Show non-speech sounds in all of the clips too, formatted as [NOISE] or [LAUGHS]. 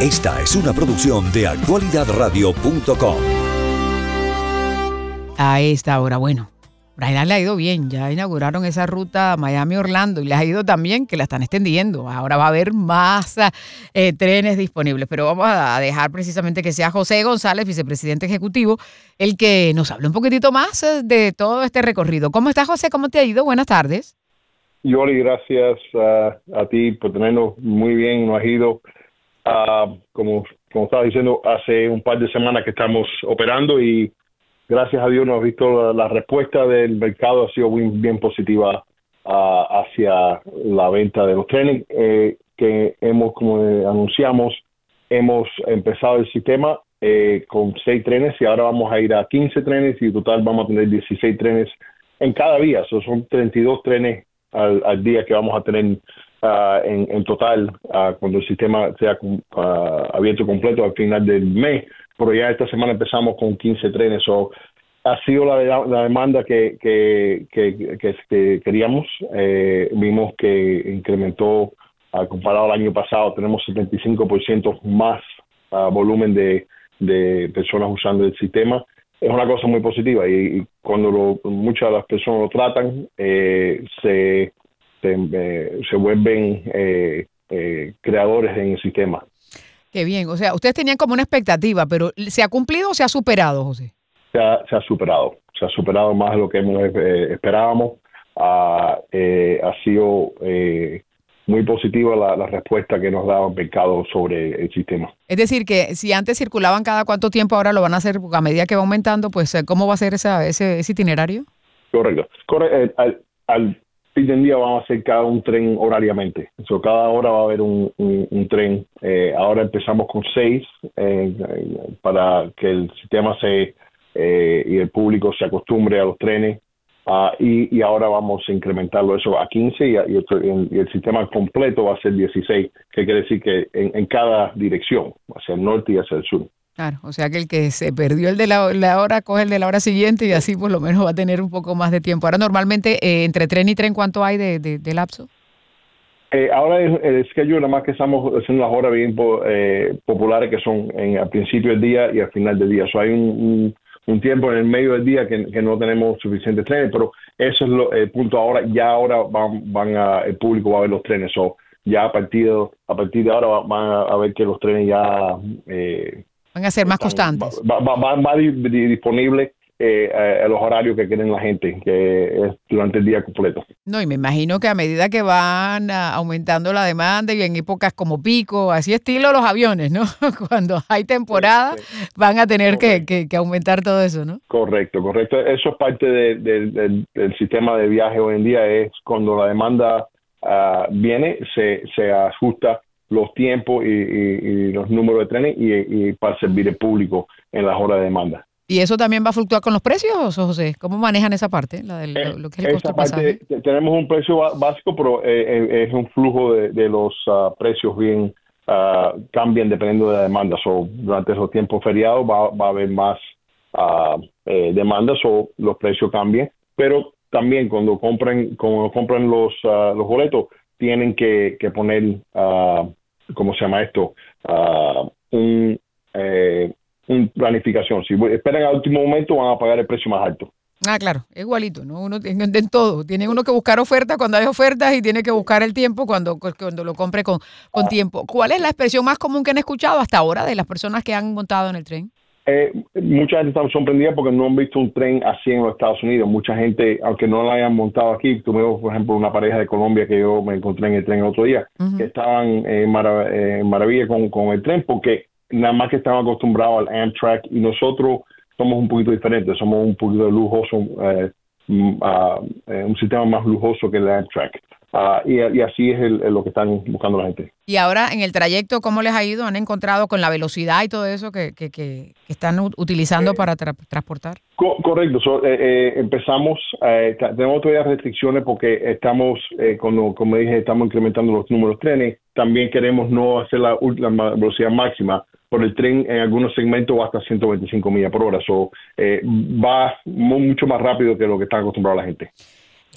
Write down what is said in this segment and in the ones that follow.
Esta es una producción de actualidadradio.com. A esta hora, bueno, Brian le ha ido bien, ya inauguraron esa ruta Miami-Orlando y le ha ido también que la están extendiendo. Ahora va a haber más eh, trenes disponibles, pero vamos a dejar precisamente que sea José González, vicepresidente ejecutivo, el que nos hable un poquitito más eh, de todo este recorrido. ¿Cómo está José? ¿Cómo te ha ido? Buenas tardes. Yoli, gracias a ti por tenernos muy bien. Nos ha ido, uh, como, como estaba diciendo, hace un par de semanas que estamos operando y gracias a Dios nos ha visto la, respuesta del mercado ha sido bien, positiva ah, hacia la venta de los trenes eh, que hemos, como anunciamos, hemos empezado el sistema eh, con seis trenes y ahora vamos a ir a 15 trenes y en total vamos a tener 16 trenes en cada día. son 32 trenes al, día que vamos a tener ah, en, total ah, cuando el sistema sea abierto completo al final del mes pero ya esta semana empezamos con 15 trenes. o ha sido la, demanda que, que, que, queríamos. Eh, vimos que incrementó, uh, comparado al año pasado, tenemos 75% más uh, volumen de, de personas usando el sistema. Es una cosa muy positiva y, cuando muchas de las personas lo tratan, eh, se, se, eh, se, vuelven eh, creadores en el sistema. Qué bien, o sea, ustedes tenían como una expectativa, pero ¿se ha cumplido o se ha superado, José? Se ha, se ha superado, se ha superado más de lo que eh, esperábamos. Eh, ha sido eh, muy positiva la, respuesta que nos daba el mercado sobre el sistema. Es decir, que si antes circulaban cada cuánto tiempo, ahora lo van a hacer a medida que va aumentando, pues ¿cómo va a ser esa, ese, itinerario? Correcto. al, al día vamos a hacer cada un tren horariamente. So, cada hora va a haber un, tren. Eh, ahora empezamos con seis eh, para que el sistema se eh, y el público se acostumbre a los trenes. Ah, y, ahora vamos a incrementarlo eso a 15 y, el, sistema completo va a ser 16, que quiere decir que en, en cada dirección, hacia el norte y hacia el sur. Claro, o sea que el que se perdió el de la, hora coge el de la hora siguiente y así por lo menos va a tener un poco más de tiempo. Ahora normalmente eh, entre tren y tren, ¿cuánto hay de, de, lapso? Eh, ahora es, que yo nada más que estamos haciendo las horas bien eh, populares que son en, al principio del día y al final del día. O hay un, tiempo en el medio del día que, no tenemos suficientes trenes, pero eso es lo, el punto ahora. Ya ahora van, van a, el público va a ver los trenes. o ya a partir, a partir de ahora van a ver que los trenes ya... Van a ser más constantes. Va, va, disponible eh, a, los horarios que quieren la gente, que es durante el día completo. No, y me imagino que a medida que van aumentando la demanda y en épocas como pico, así estilo los aviones, ¿no? [LAUGHS] Cuando hay temporada, van a tener que, que, aumentar todo eso, ¿no? Correcto, correcto. Eso es parte del, sistema de viaje hoy en día, es cuando la demanda uh, viene, se, se ajusta los tiempos y, los números de trenes y, para servir el público en las horas de demanda. ¿Y eso también va a fluctuar con los precios, José? ¿Cómo manejan esa parte? La del, eh, lo que es el costo parte, Tenemos un precio básico, pero eh, eh, es un flujo de, los ah, precios bien uh, cambian dependiendo de la demanda. So, durante esos tiempos feriados va, a haber más uh, demandas o los precios cambian, pero también cuando compran, cuando compran los, los boletos, tienen que, poner, uh, ¿cómo se llama esto? Uh, un, eh, planificación. Si esperan al último momento, van a pagar el precio más alto. Ah, claro, igualito, ¿no? Uno tiene en todo. Tiene uno que buscar ofertas cuando hay ofertas y tiene que buscar el tiempo cuando, cuando lo compre con, con tiempo. ¿Cuál es la expresión más común que han escuchado hasta ahora de las personas que han montado en el tren? Eh, mucha gente está sorprendida porque no han visto un tren así en los Estados Unidos. Mucha gente, aunque no la hayan montado aquí, tuvimos, por ejemplo, una pareja de Colombia que yo me encontré en el tren el otro día, que estaban en maravilla con, con, el tren porque nada más que estaban acostumbrados al Amtrak y nosotros somos un poquito diferentes, somos un poquito lujoso, eh, mm, ah, eh, un sistema más lujoso que el Amtrak. Ah, y, así es lo que están buscando la gente. Y ahora en el trayecto, ¿cómo les ha ido? ¿Han encontrado con la velocidad y todo eso que, que, están utilizando eh, para transportar? correcto, eh, eh, empezamos, tenemos todavía restricciones porque estamos, como, como dije, estamos incrementando los números de trenes. También queremos no hacer la, la velocidad máxima, por el tren en algunos segmentos va hasta 125 millas por hora. So, va mucho más rápido que lo que está acostumbrado la gente.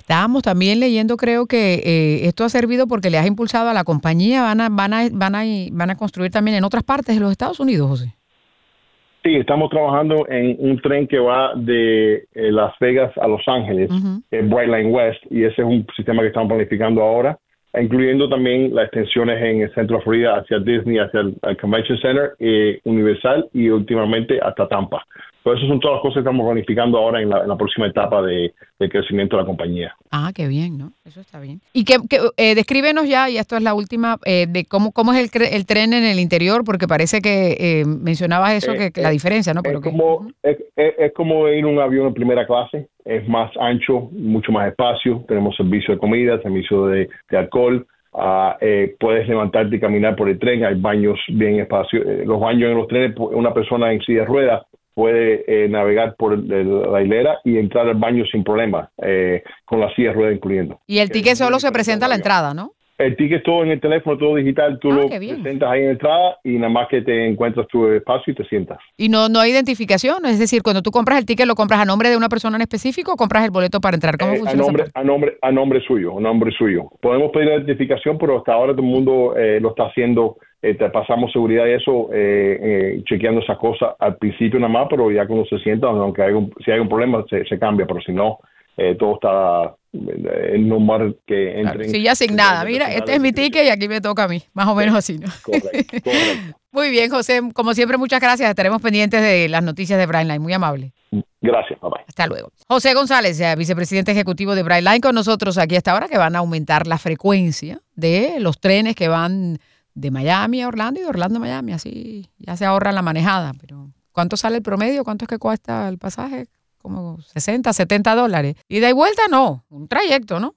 Estábamos también leyendo, creo que eh, esto ha servido porque le has impulsado a la compañía, van a, van a, van a, van a construir también en otras partes de los Estados Unidos, José. Sí, estamos trabajando en un tren que va de eh, Las Vegas a Los Ángeles, en Bright Line West, y ese es un sistema que estamos planificando ahora, incluyendo también las extensiones en el centro de Florida hacia Disney, hacia el, Convention Center, eh, Universal y últimamente hasta Tampa. Pues esas son todas las cosas que estamos planificando ahora en la, próxima etapa de, crecimiento de la compañía. Ah, qué bien, ¿no? Eso está bien. Y que, eh, descríbenos ya, y esto es la última, eh, de cómo, cómo es el, el, tren en el interior, porque parece que eh, mencionabas eso, que, la diferencia, ¿no? Pero es, como, es, es, como ir un avión en primera clase, es más ancho, mucho más espacio, tenemos servicio de comida, servicio de, alcohol, ah, puedes levantarte y caminar por el tren, hay baños bien espacio, los baños en los trenes, una persona en silla de ruedas puede eh, navegar por la hilera y entrar al baño sin problema, eh, con la silla de ruedas incluyendo. Y el ticket solo se presenta a la entrada, ¿no? El ticket todo en el teléfono, todo digital, tú ah, lo presentas ahí en la entrada y nada más que te encuentras tu espacio y te sientas. ¿Y no, no hay identificación? Es decir, cuando tú compras el ticket, ¿lo compras a nombre de una persona en específico o compras el boleto para entrar? ¿Cómo eh, funciona? A nombre, a, nombre, a nombre suyo, a nombre suyo. Podemos pedir la identificación, pero hasta ahora todo el mundo lo está haciendo eh, te pasamos seguridad y eso, eh, eh, chequeando esas cosas al principio nada más, pero ya cuando se sienta, aunque hay un, si hay un problema, se, cambia, pero si no, todo está normal que entre. sí, ya sin nada. Mira, este es mi ticket y aquí me toca a mí, más o menos así, ¿no? [LAUGHS] Correcto, [LAUGHS] Muy bien, José. Como siempre, muchas gracias. Estaremos pendientes de las noticias de Brightline. Muy amable. Gracias, papá. Hasta luego. José González, vicepresidente ejecutivo de Brightline, con nosotros aquí hasta ahora, que van a aumentar la frecuencia de los trenes que van de Miami a Orlando y de Orlando a Miami, así ya se ahorra la manejada. Pero ¿cuánto sale el promedio? ¿Cuánto es que cuesta el pasaje? Como 60, 70 dólares. Y de vuelta no, un trayecto, ¿no?